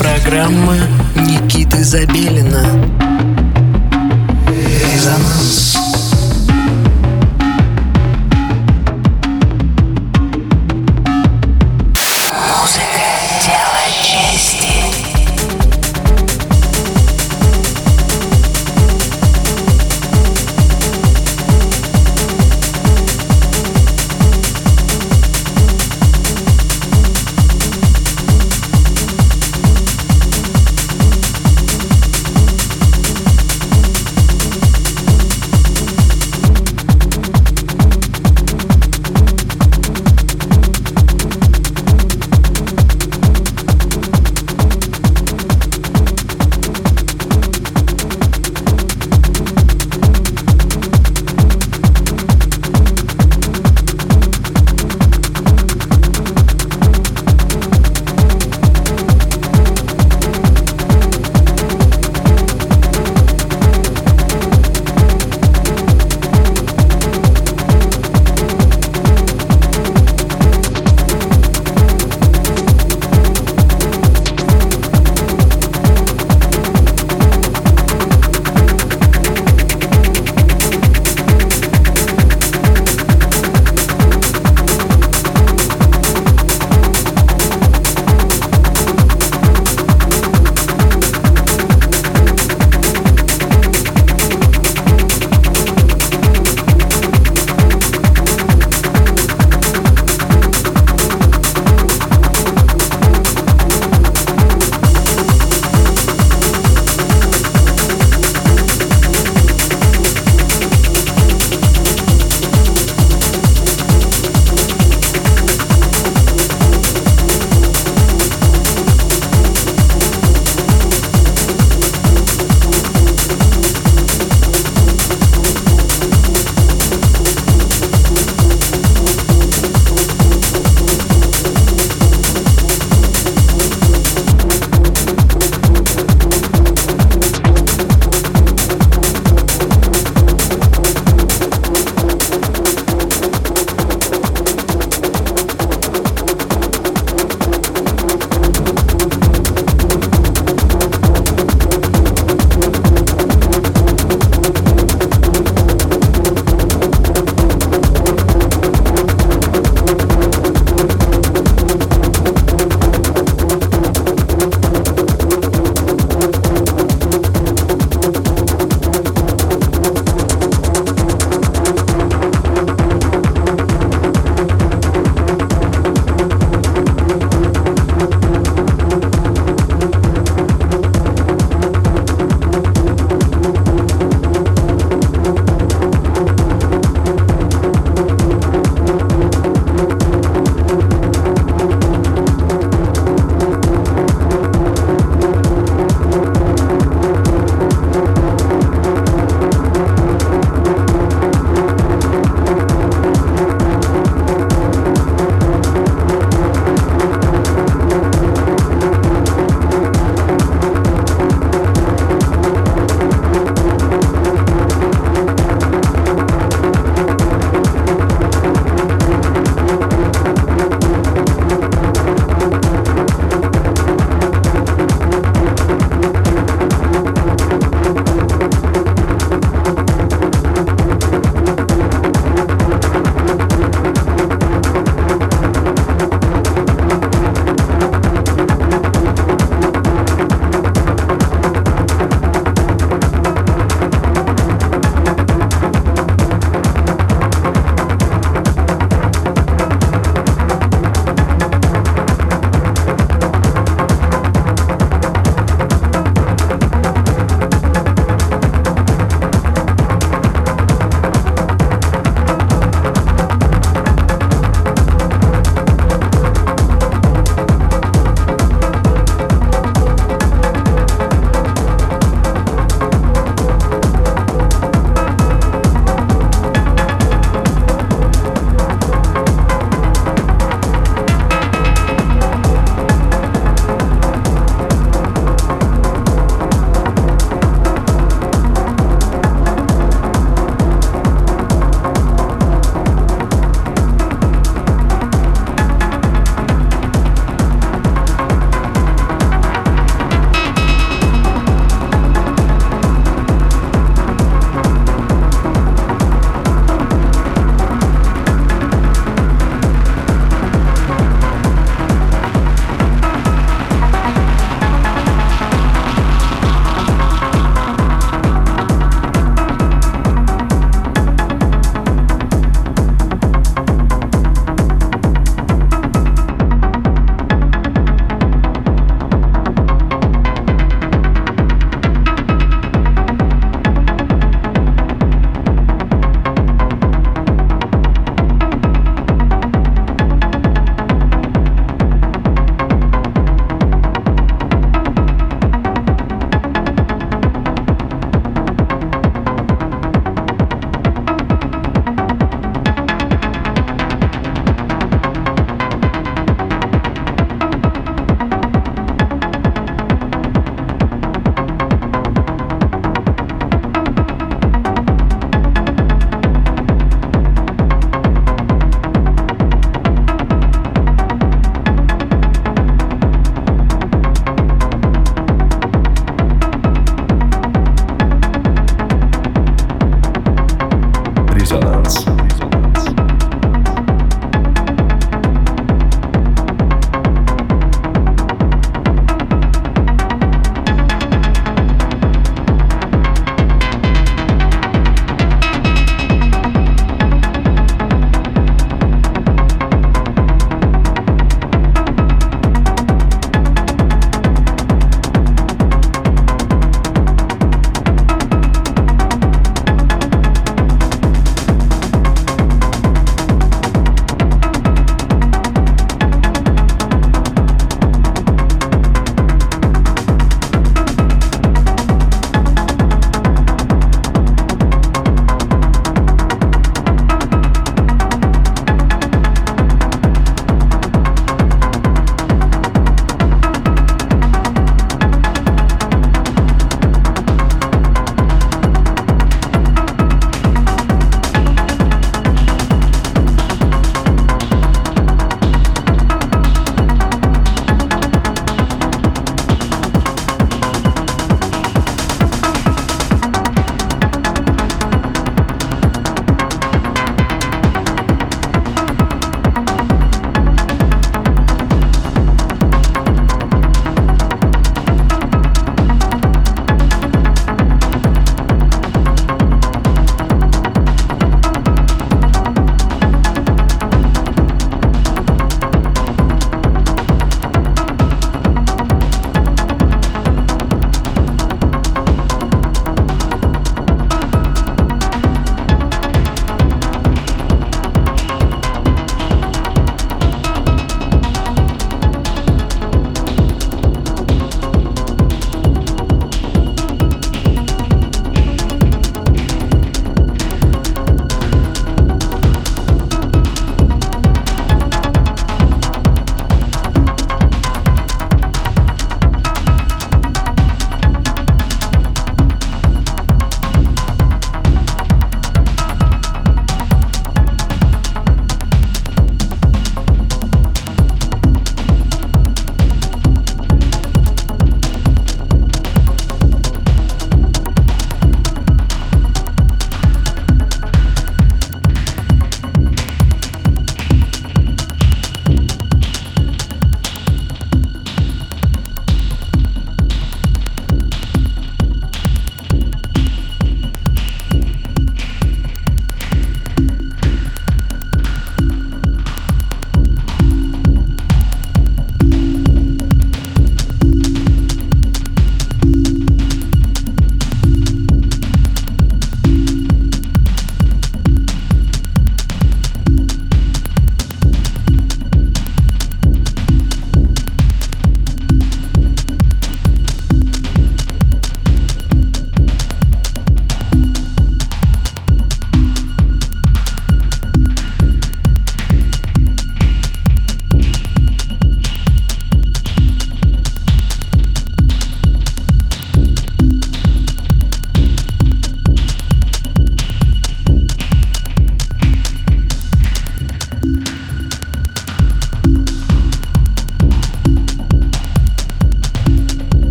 программа Никиты Забелина. Резонанс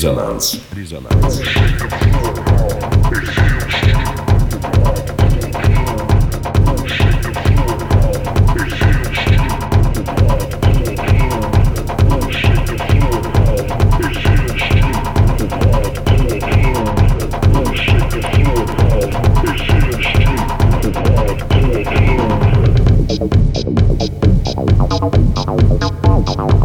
Resonância. Resonância. Thank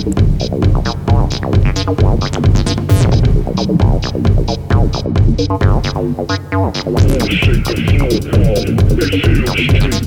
Let's see the snow fall. Let's see the snow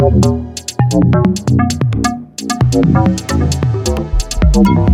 Thank you.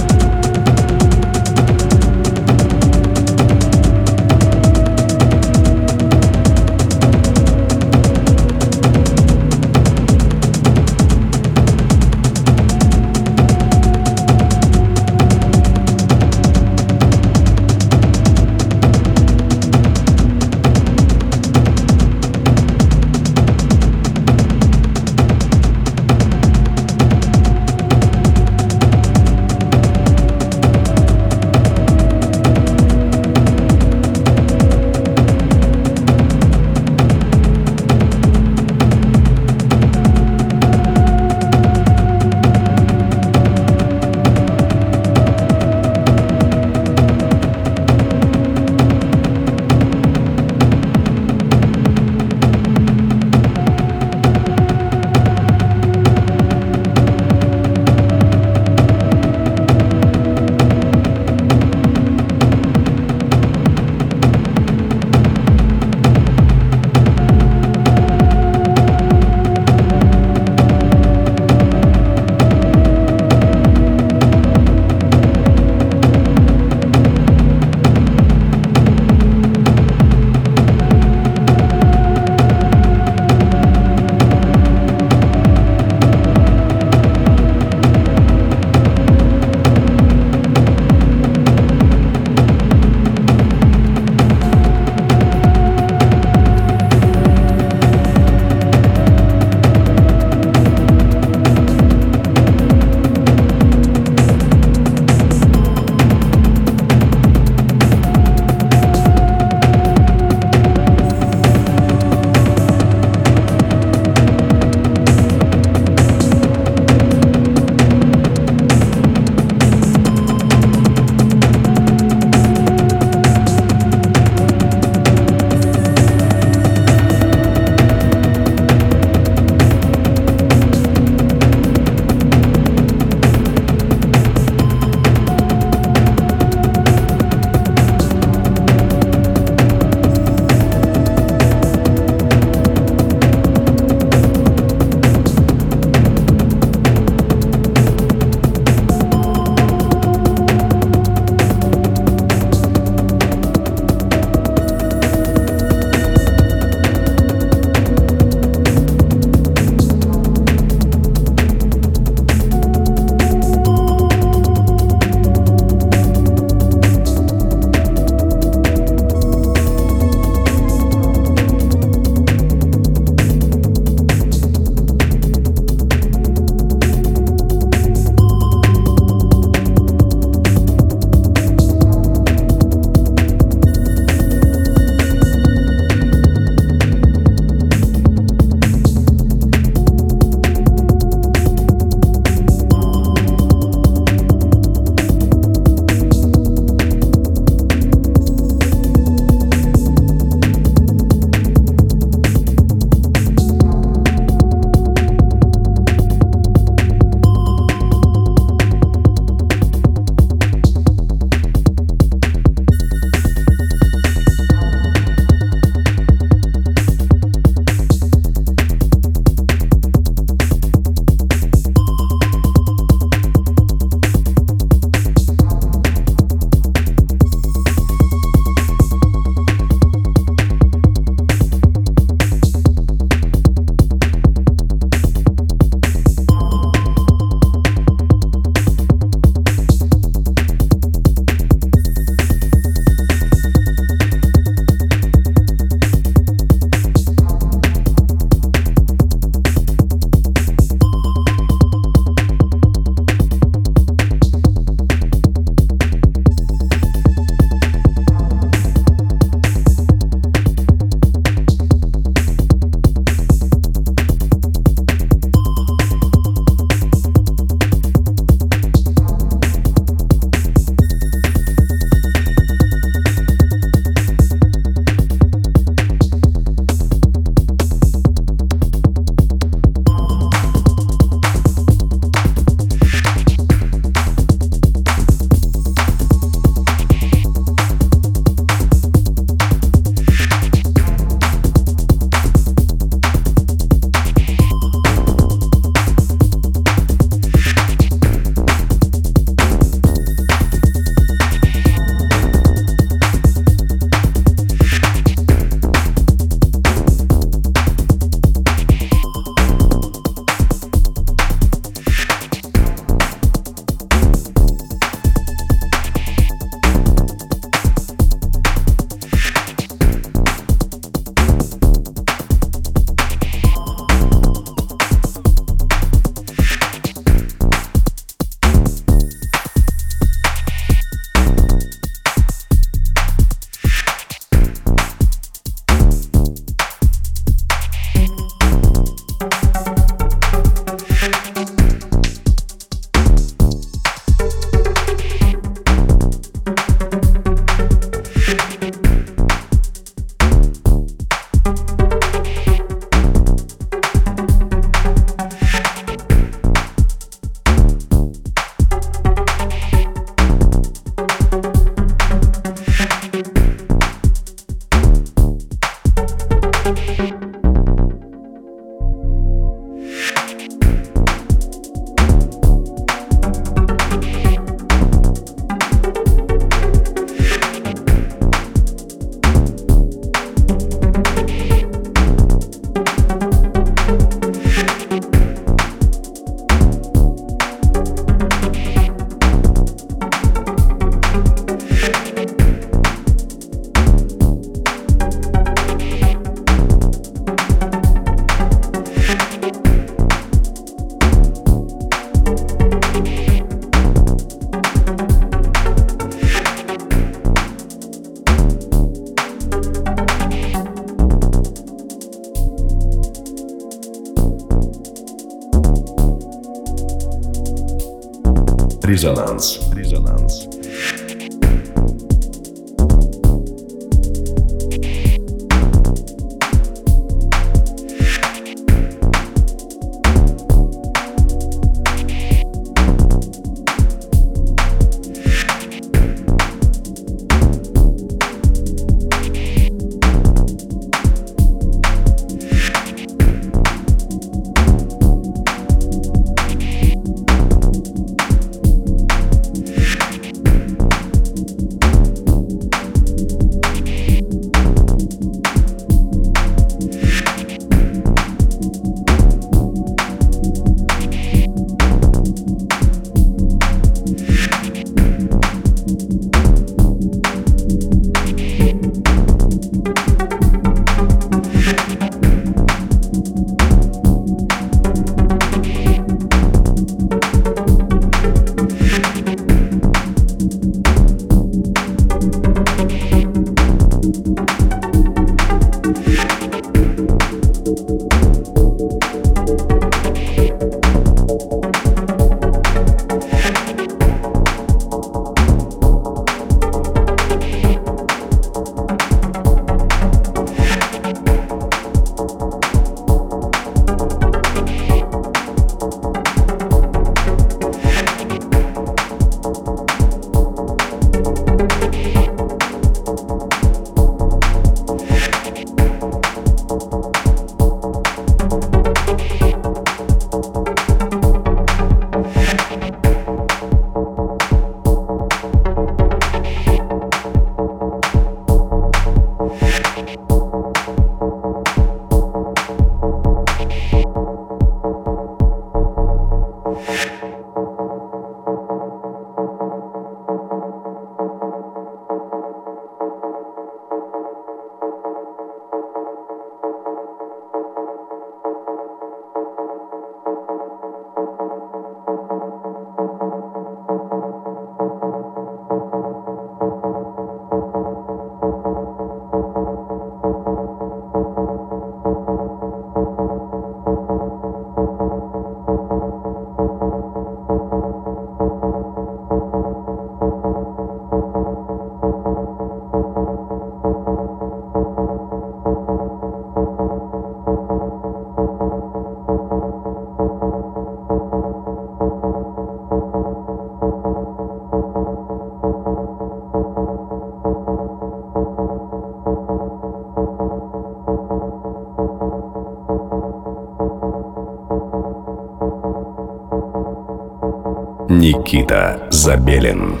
Nikita Zabelin.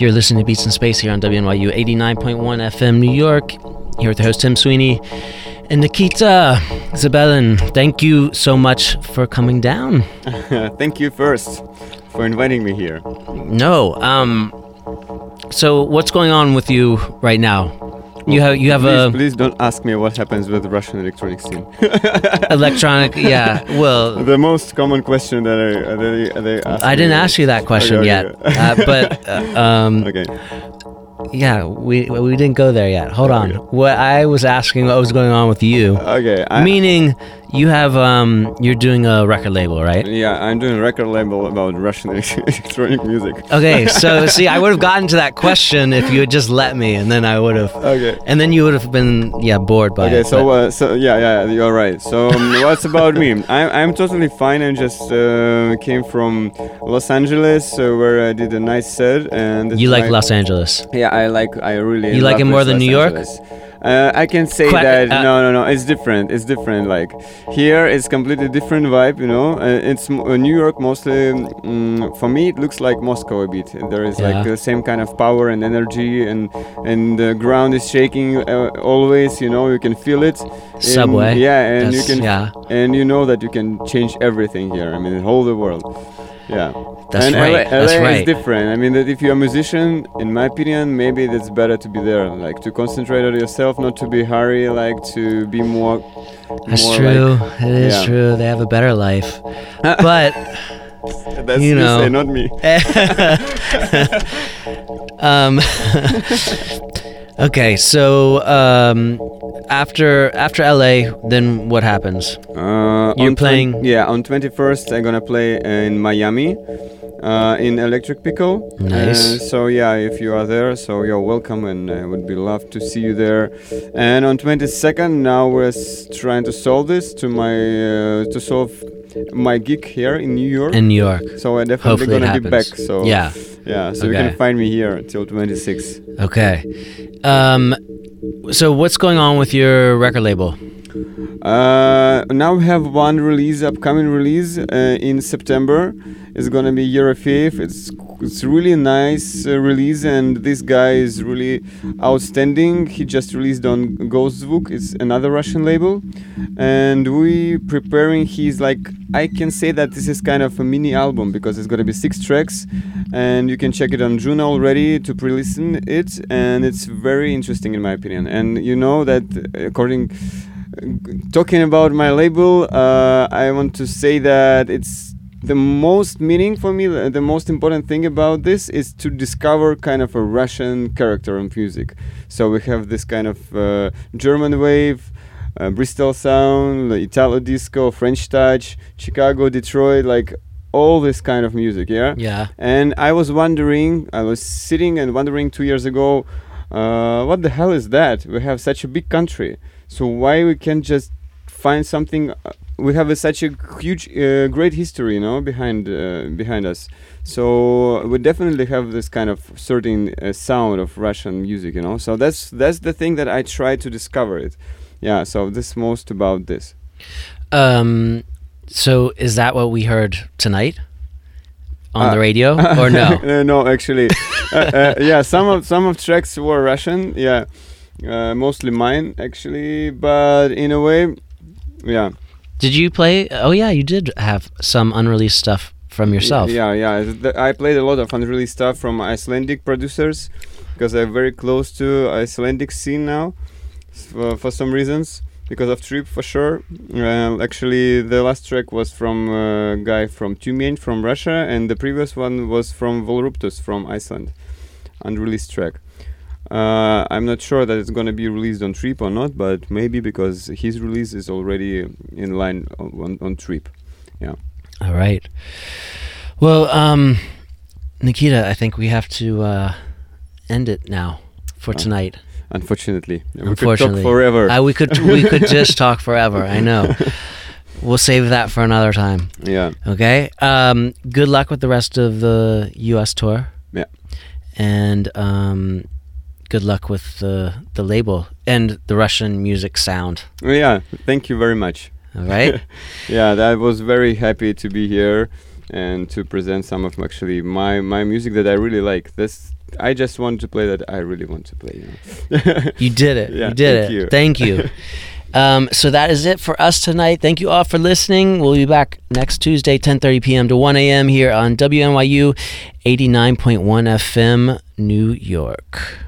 You're listening to Beats in Space here on WNYU 89.1 FM New York. Here with the host Tim Sweeney and Nikita Zabelin. Thank you so much for coming down. Thank you first for inviting me here. No, um, so what's going on with you right now? You have you have please, a please don't ask me what happens with the Russian electronic scene. electronic, yeah. Well, the most common question that I that they, ask I didn't ask you that question okay, yet, okay. uh, but uh, um, okay. Yeah, we we didn't go there yet. Hold on. What I was asking, what was going on with you? Okay. I, Meaning, you have um, you're doing a record label, right? Yeah, I'm doing a record label about Russian electronic music. Okay, so see, I would have gotten to that question if you had just let me, and then I would have. Okay. And then you would have been yeah bored by okay, it. so uh, so yeah yeah you're right. So um, what's about me? I'm I'm totally fine. I just uh, came from Los Angeles uh, where I did a nice set and. You like my, Los Angeles? Yeah, I like. I really. You like it more than Los New York? Uh, I can say Quite, that uh, no, no, no. It's different. It's different. Like here, it's completely different vibe. You know, uh, it's uh, New York mostly. Um, for me, it looks like Moscow a bit. There is Yeah. like the same kind of power and energy, and and the ground is shaking uh, always. You know, you can feel it. And- Subway. yeah, and you can. yeah. And you know that you can change everything here. I mean, the whole the world. Yeah. That's and right, LA, that's LA right. is different. I mean, that if you're a musician, in my opinion, maybe it's better to be there, like to concentrate on yourself, not to be hurry, like to be more. That's more true. Like, it is yeah. true. They have a better life, but That's You you know. say, not me. um, okay. So um, after after LA, then what happens? Uh, You're playing- yeah, on 21st, I'm gonna play in Miami. uh, in Electric Pickle. Nice. Uh, so yeah, if you are there, so you're welcome, and I would be love to see you there. And on 22nd, now we're s- trying to solve this to my uh, to solve my gig here in New York. In New York. so I'm definitely Hopefully gonna be back. So Yeah. yeah. So you can find me here till 26. Okay. Um, so what's going on with your record label? Uh, now we have one release, upcoming release uh, in September. It's gonna be Eurofev. It's it's really nice uh, release, and this guy is really outstanding. He just released on Gost Zvuk. It's another Russian label, and we preparing. He's like I can say that this is kind of a mini album because it's gonna be six tracks, and you can check it on Juno already to pre-listen it, and it's very interesting in my opinion. And you know that according talking about my label, uh, I want to say that it's the most meaning for me. The the most important thing about this is to discover kind of a Russian character in music. So we have this kind of uh, German wave. Uh, Bristol sound, Italo disco, French touch, Chicago, Detroit, like all this kind of music, yeah. Yeah. And I was wondering, I was sitting and wondering two years ago, uh, what the hell is that? We have such a big country, so why we can't just find something? Uh, we have a, such a huge, uh, great history, you know, behind uh, behind us. So we definitely have this kind of certain uh, sound of Russian music, you know. So that's that's the thing that I try to discover it. Yeah. So this most about this. Um, so is that what we heard tonight on Uh, the radio, or no? uh, no, actually, uh, uh, yeah. Some of some of tracks were Russian. Yeah, uh, mostly mine actually, but in a way, yeah. Did you play? Oh yeah, you did have some unreleased stuff from yourself. Yeah, yeah. I played a lot of unreleased stuff from Icelandic producers because I'm very close to Icelandic scene now, for, for some reasons. Because of Trip, for sure. Uh, actually, the last track was from a guy from Tyumen from Russia, and the previous one was from Volruptus from Iceland, unreleased track. Uh, I'm not sure that it's gonna be released on Trip or not, but maybe because his release is already in line on, on, on Trip. Yeah. All right. Well, um, Nikita, I think we have to uh, end it now for Oh. tonight. Unfortunately, we could Unfortunately. talk forever. I, we could we could just talk forever. I know. We'll save that for another time. yeah. Okay. Um, good luck with the rest of the U.S. tour. Yeah. And um, good luck with the the label and the Russian music sound. Yeah, thank you very much. All right. Yeah, I was very happy to be here and to present some of actually my my music that I really like. This I just want to play that I really want to play. You know? You did it. Yeah, you did thank it. you. Thank you. um, so that is it for us tonight. Thank you all for listening. We'll be back next Tuesday, 10:30 p.m. to 1 a.m. here on WNYU 89.1 FM, New York.